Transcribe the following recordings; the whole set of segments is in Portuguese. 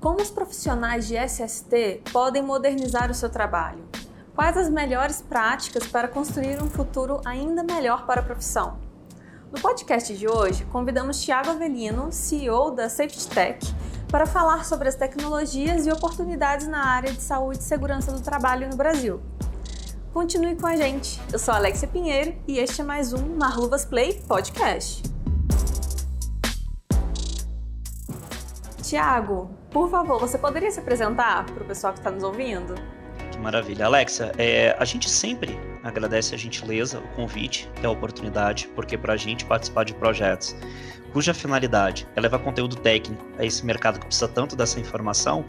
Como os profissionais de SST podem modernizar o seu trabalho? Quais as melhores práticas para construir um futuro ainda melhor para a profissão? No podcast de hoje, convidamos Tiago Avelino, CEO da Safety Tech, para falar sobre as tecnologias e oportunidades na área de saúde e segurança do trabalho no Brasil. Continue com a gente. Eu sou Alexia Pinheiro e este é mais um Marluvas Play Podcast. Tiago, por favor, você poderia se apresentar para o pessoal que está nos ouvindo? Que maravilha. Alexa, é, a gente sempre agradece a gentileza, o convite e a oportunidade, porque para a gente participar de projetos cuja finalidade é levar conteúdo técnico a esse mercado que precisa tanto dessa informação,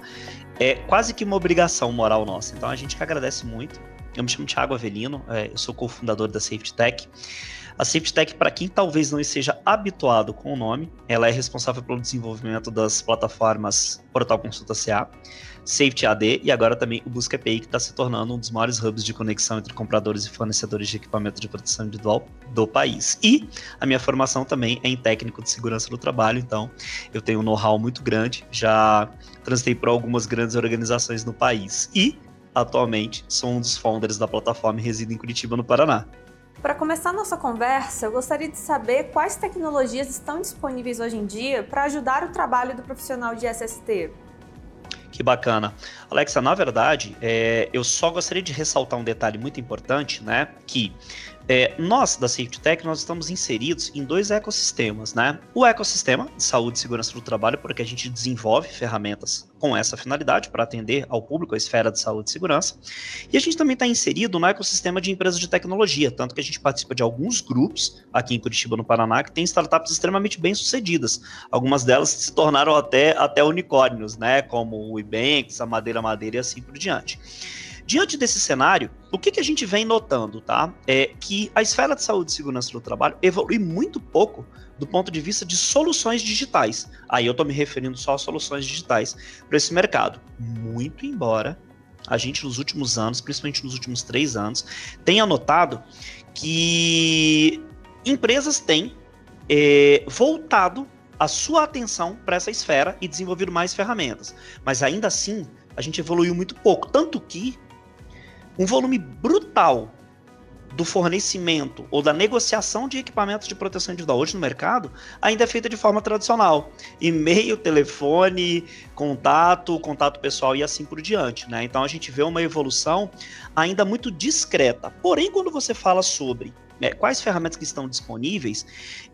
é quase que uma obrigação moral nossa. Então a gente que agradece muito. Eu me chamo Thiago Avelino, é, eu sou cofundador da Safety Tech. A Safety Tech, para quem talvez não esteja habituado com o nome, ela é responsável pelo desenvolvimento das plataformas Portal Consulta CA, Safety AD e agora também o Busca API, que está se tornando um dos maiores hubs de conexão entre compradores e fornecedores de equipamento de proteção individual do país. E a minha formação também é em técnico de segurança do trabalho, então eu tenho um know-how muito grande, já transitei por algumas grandes organizações no país e atualmente sou um dos founders da plataforma e resido em Curitiba, no Paraná. Para começar nossa conversa, eu gostaria de saber quais tecnologias estão disponíveis hoje em dia para ajudar o trabalho do profissional de SST. Que bacana. Alexa, na verdade, é, eu só gostaria de ressaltar um detalhe muito importante, né? Que é, nós, da Safety Tech, nós estamos inseridos em dois ecossistemas, né? O ecossistema de saúde e segurança do trabalho, porque a gente desenvolve ferramentas com essa finalidade para atender ao público, a esfera de saúde e segurança. E a gente também está inserido no ecossistema de empresas de tecnologia, tanto que a gente participa de alguns grupos aqui em Curitiba, no Paraná, que tem startups extremamente bem sucedidas. Algumas delas se tornaram até, até unicórnios, né? Como o Ibanks, a Madeira Madeira e assim por diante. Diante desse cenário, o que, que a gente vem notando, tá? É que a esfera de saúde e segurança do trabalho evolui muito pouco do ponto de vista de soluções digitais. Aí eu estou me referindo só a soluções digitais para esse mercado. Muito embora a gente nos últimos anos, principalmente nos últimos três anos, tenha notado que empresas têm é, voltado a sua atenção para essa esfera e desenvolvido mais ferramentas. Mas ainda assim, a gente evoluiu muito pouco. Tanto que um volume brutal do fornecimento ou da negociação de equipamentos de proteção individual hoje no mercado ainda é feita de forma tradicional. E-mail, telefone, contato, contato pessoal e assim por diante. Né? Então a gente vê uma evolução ainda muito discreta. Porém, quando você fala sobre né, quais ferramentas que estão disponíveis,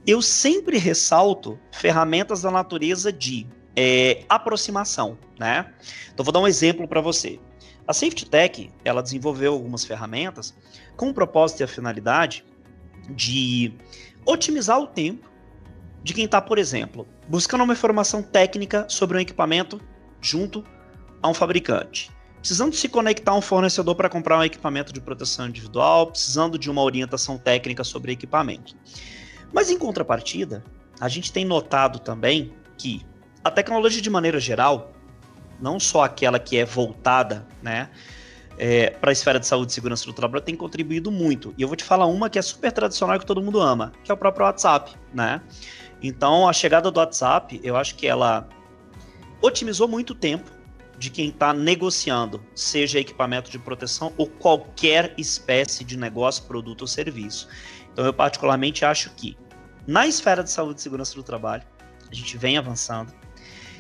eu sempre ressalto ferramentas da natureza de é, aproximação. Né? Então vou dar um exemplo para você. A Safety Tech, ela desenvolveu algumas ferramentas com o propósito e a finalidade de otimizar o tempo de quem está, por exemplo, buscando uma informação técnica sobre um equipamento junto a um fabricante. Precisando se conectar a um fornecedor para comprar um equipamento de proteção individual, precisando de uma orientação técnica sobre equipamento. Mas em contrapartida, a gente tem notado também que a tecnologia de maneira geral, não só aquela que é voltada, né, é, para a esfera de saúde e segurança do trabalho tem contribuído muito. E eu vou te falar uma que é super tradicional que todo mundo ama, que é o próprio WhatsApp, né? Então, a chegada do WhatsApp, eu acho que ela otimizou muito o tempo de quem está negociando, seja equipamento de proteção ou qualquer espécie de negócio, produto ou serviço. Então, eu particularmente acho que na esfera de saúde e segurança do trabalho, a gente vem avançando.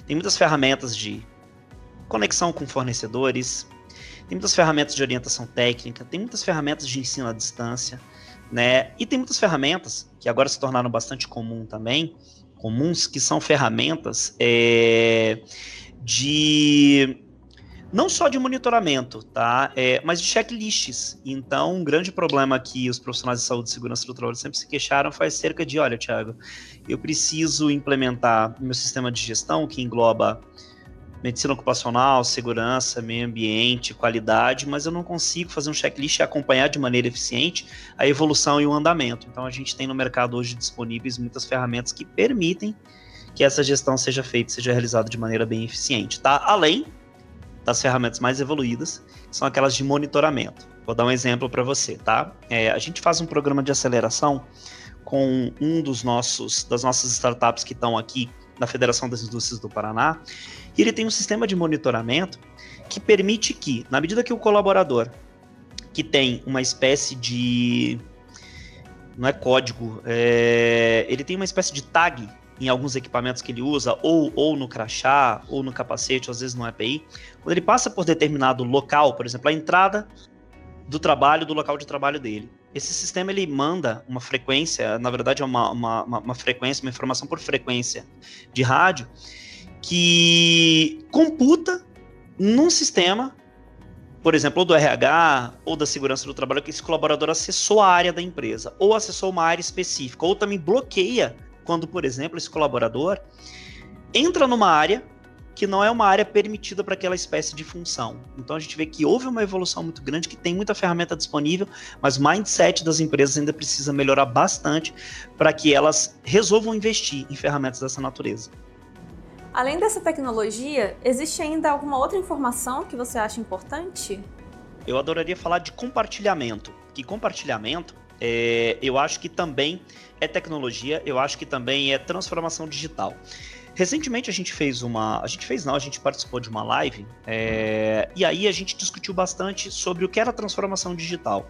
Tem muitas ferramentas de conexão com fornecedores, tem muitas ferramentas de orientação técnica, tem muitas ferramentas de ensino à distância, né? E tem muitas ferramentas que agora se tornaram bastante comum também, comuns, que são ferramentas é, de não só de monitoramento, tá? É, mas de checklists. Então, um grande problema que os profissionais de saúde e segurança do trabalho sempre se queixaram foi cerca de, olha, Thiago, eu preciso implementar meu sistema de gestão que engloba medicina ocupacional, segurança, meio ambiente, qualidade, mas eu não consigo fazer um checklist e acompanhar de maneira eficiente a evolução e o andamento. Então a gente tem no mercado hoje disponíveis muitas ferramentas que permitem que essa gestão seja feita, seja realizada de maneira bem eficiente, tá? Além das ferramentas mais evoluídas, que são aquelas de monitoramento. Vou dar um exemplo para você, tá? É, a gente faz um programa de aceleração com um dos nossos das nossas startups que estão aqui da Federação das Indústrias do Paraná, e ele tem um sistema de monitoramento que permite que, na medida que o colaborador que tem uma espécie de. Não é código, é, ele tem uma espécie de tag em alguns equipamentos que ele usa, ou, ou no crachá, ou no capacete, ou às vezes no EPI. Quando ele passa por determinado local, por exemplo, a entrada do trabalho, do local de trabalho dele. Esse sistema ele manda uma frequência, na verdade é uma, uma, uma frequência, uma informação por frequência de rádio, que computa num sistema, por exemplo, ou do RH ou da segurança do trabalho, que esse colaborador acessou a área da empresa, ou acessou uma área específica, ou também bloqueia quando, por exemplo, esse colaborador entra numa área que não é uma área permitida para aquela espécie de função. Então a gente vê que houve uma evolução muito grande, que tem muita ferramenta disponível, mas o mindset das empresas ainda precisa melhorar bastante para que elas resolvam investir em ferramentas dessa natureza. Além dessa tecnologia, existe ainda alguma outra informação que você acha importante? Eu adoraria falar de compartilhamento. Que compartilhamento, é, eu acho que também é tecnologia, eu acho que também é transformação digital. Recentemente a gente fez uma. A gente fez não, a gente participou de uma live é, e aí a gente discutiu bastante sobre o que era transformação digital.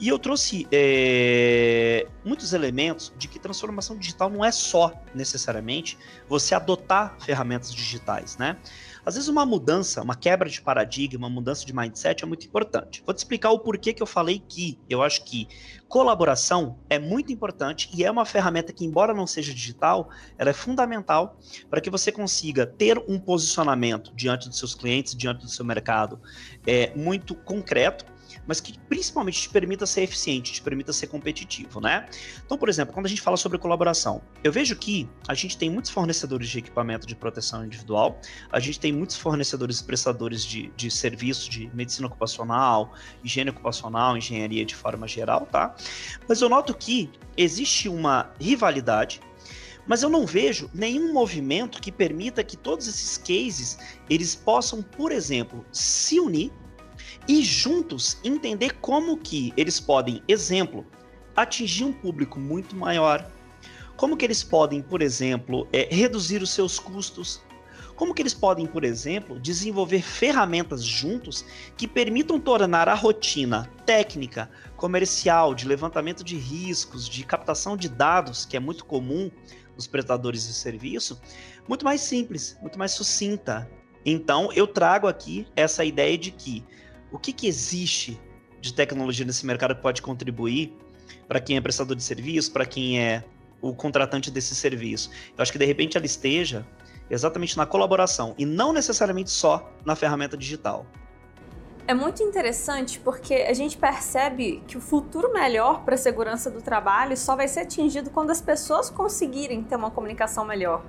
E eu trouxe é, muitos elementos de que transformação digital não é só necessariamente você adotar ferramentas digitais, né? Às vezes uma mudança, uma quebra de paradigma, uma mudança de mindset é muito importante. Vou te explicar o porquê que eu falei que eu acho que colaboração é muito importante e é uma ferramenta que, embora não seja digital, ela é fundamental para que você consiga ter um posicionamento diante dos seus clientes, diante do seu mercado, é, muito concreto mas que principalmente te permita ser eficiente, te permita ser competitivo, né? Então, por exemplo, quando a gente fala sobre colaboração, eu vejo que a gente tem muitos fornecedores de equipamento de proteção individual, a gente tem muitos fornecedores e prestadores de, de serviços de medicina ocupacional, higiene ocupacional, engenharia de forma geral, tá? Mas eu noto que existe uma rivalidade mas eu não vejo nenhum movimento que permita que todos esses cases eles possam, por exemplo, se unir e juntos entender como que eles podem, exemplo, atingir um público muito maior, como que eles podem, por exemplo, é, reduzir os seus custos, como que eles podem, por exemplo, desenvolver ferramentas juntos que permitam tornar a rotina técnica, comercial, de levantamento de riscos, de captação de dados, que é muito comum nos prestadores de serviço, muito mais simples, muito mais sucinta. Então, eu trago aqui essa ideia de que o que, que existe de tecnologia nesse mercado que pode contribuir para quem é prestador de serviço, para quem é o contratante desse serviço. Eu acho que de repente ela esteja exatamente na colaboração e não necessariamente só na ferramenta digital. É muito interessante porque a gente percebe que o futuro melhor para a segurança do trabalho só vai ser atingido quando as pessoas conseguirem ter uma comunicação melhor.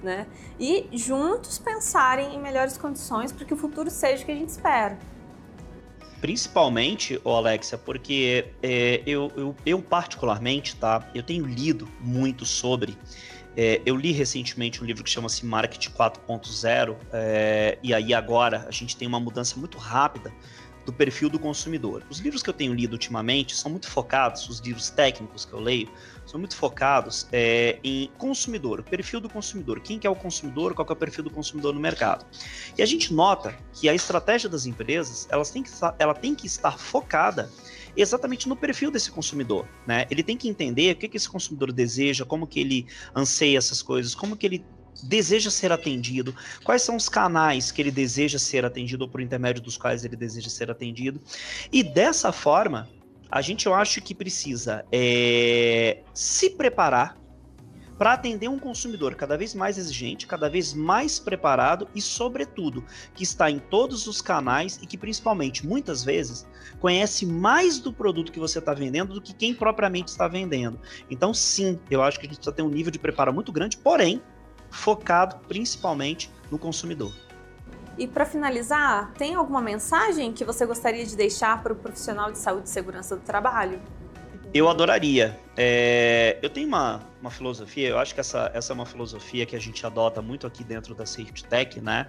Né? E juntos pensarem em melhores condições para que o futuro seja o que a gente espera. Principalmente, ô Alexia, porque é, eu, eu, eu, particularmente, tá? Eu tenho lido muito sobre. É, eu li recentemente um livro que chama-se Market 4.0, é, e aí agora a gente tem uma mudança muito rápida do perfil do consumidor. Os livros que eu tenho lido ultimamente são muito focados, os livros técnicos que eu leio, são muito focados é, em consumidor, perfil do consumidor, quem que é o consumidor, qual que é o perfil do consumidor no mercado. E a gente nota que a estratégia das empresas, elas têm que, ela tem que estar focada exatamente no perfil desse consumidor, né? Ele tem que entender o que, que esse consumidor deseja, como que ele anseia essas coisas, como que ele deseja ser atendido, quais são os canais que ele deseja ser atendido ou por intermédio dos quais ele deseja ser atendido. E dessa forma, a gente eu acho que precisa é, se preparar para atender um consumidor cada vez mais exigente, cada vez mais preparado e, sobretudo, que está em todos os canais e que, principalmente, muitas vezes, conhece mais do produto que você está vendendo do que quem propriamente está vendendo. Então, sim, eu acho que a gente precisa ter um nível de preparo muito grande, porém, focado principalmente no consumidor. E para finalizar, tem alguma mensagem que você gostaria de deixar para o profissional de saúde e segurança do trabalho? Eu adoraria. É, eu tenho uma, uma filosofia, eu acho que essa, essa é uma filosofia que a gente adota muito aqui dentro da Safety Tech, né?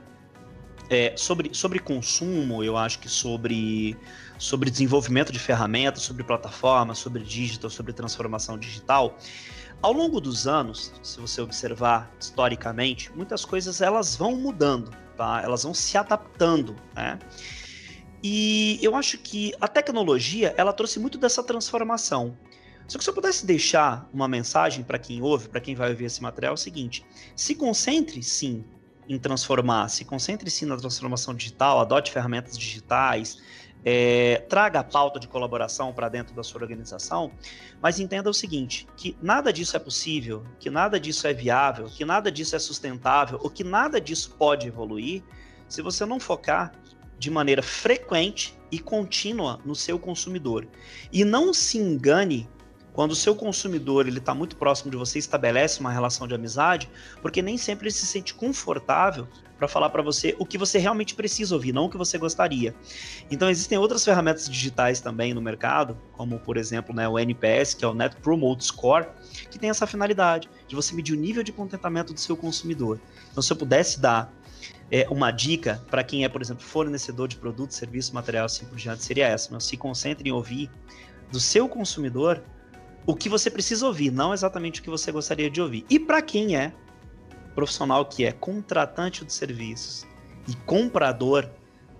É, sobre, sobre consumo, eu acho que sobre, sobre desenvolvimento de ferramentas, sobre plataformas, sobre digital, sobre transformação digital ao longo dos anos, se você observar historicamente, muitas coisas elas vão mudando, tá? Elas vão se adaptando, né? E eu acho que a tecnologia, ela trouxe muito dessa transformação. Só que se eu pudesse deixar uma mensagem para quem ouve, para quem vai ouvir esse material, é o seguinte: se concentre sim em transformar, se concentre sim na transformação digital, adote ferramentas digitais, é, traga a pauta de colaboração para dentro da sua organização, mas entenda o seguinte: que nada disso é possível, que nada disso é viável, que nada disso é sustentável, ou que nada disso pode evoluir se você não focar de maneira frequente e contínua no seu consumidor. E não se engane quando o seu consumidor ele está muito próximo de você, estabelece uma relação de amizade, porque nem sempre ele se sente confortável para falar para você o que você realmente precisa ouvir, não o que você gostaria. Então existem outras ferramentas digitais também no mercado, como por exemplo né, o NPS, que é o Net Promote Score, que tem essa finalidade de você medir o nível de contentamento do seu consumidor. Então se eu pudesse dar é, uma dica para quem é, por exemplo, fornecedor de produtos, serviços, material assim por diante, seria essa: né? se concentre em ouvir do seu consumidor o que você precisa ouvir, não exatamente o que você gostaria de ouvir. E para quem é profissional que é contratante de serviços e comprador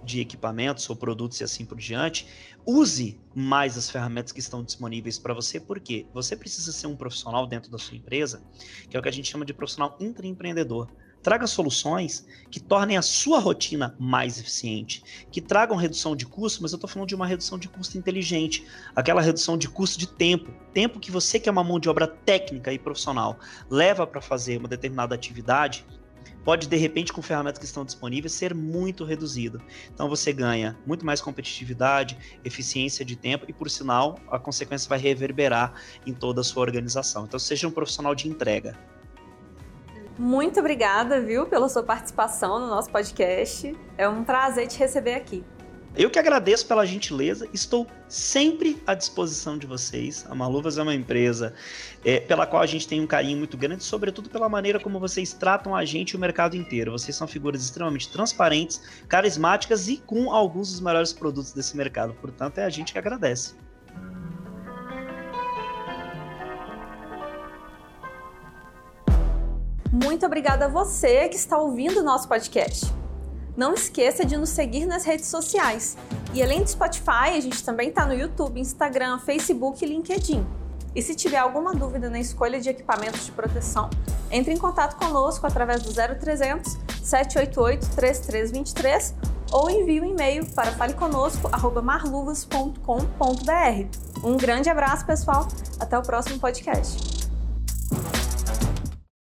de equipamentos ou produtos e assim por diante, use mais as ferramentas que estão disponíveis para você, porque você precisa ser um profissional dentro da sua empresa, que é o que a gente chama de profissional intraempreendedor. Traga soluções que tornem a sua rotina mais eficiente, que tragam redução de custo, mas eu estou falando de uma redução de custo inteligente, aquela redução de custo de tempo, tempo que você que é uma mão de obra técnica e profissional leva para fazer uma determinada atividade, pode de repente com ferramentas que estão disponíveis ser muito reduzido. Então você ganha muito mais competitividade, eficiência de tempo e por sinal a consequência vai reverberar em toda a sua organização. Então seja um profissional de entrega. Muito obrigada, viu, pela sua participação no nosso podcast. É um prazer te receber aqui. Eu que agradeço pela gentileza, estou sempre à disposição de vocês. A Maluvas é uma empresa é, pela qual a gente tem um carinho muito grande, sobretudo pela maneira como vocês tratam a gente e o mercado inteiro. Vocês são figuras extremamente transparentes, carismáticas e com alguns dos melhores produtos desse mercado. Portanto, é a gente que agradece. Muito obrigada a você que está ouvindo o nosso podcast. Não esqueça de nos seguir nas redes sociais. E além do Spotify, a gente também está no YouTube, Instagram, Facebook e LinkedIn. E se tiver alguma dúvida na escolha de equipamentos de proteção, entre em contato conosco através do 0300 788 3323 ou envie um e-mail para faleconosco@marluvas.com.br. Um grande abraço, pessoal. Até o próximo podcast.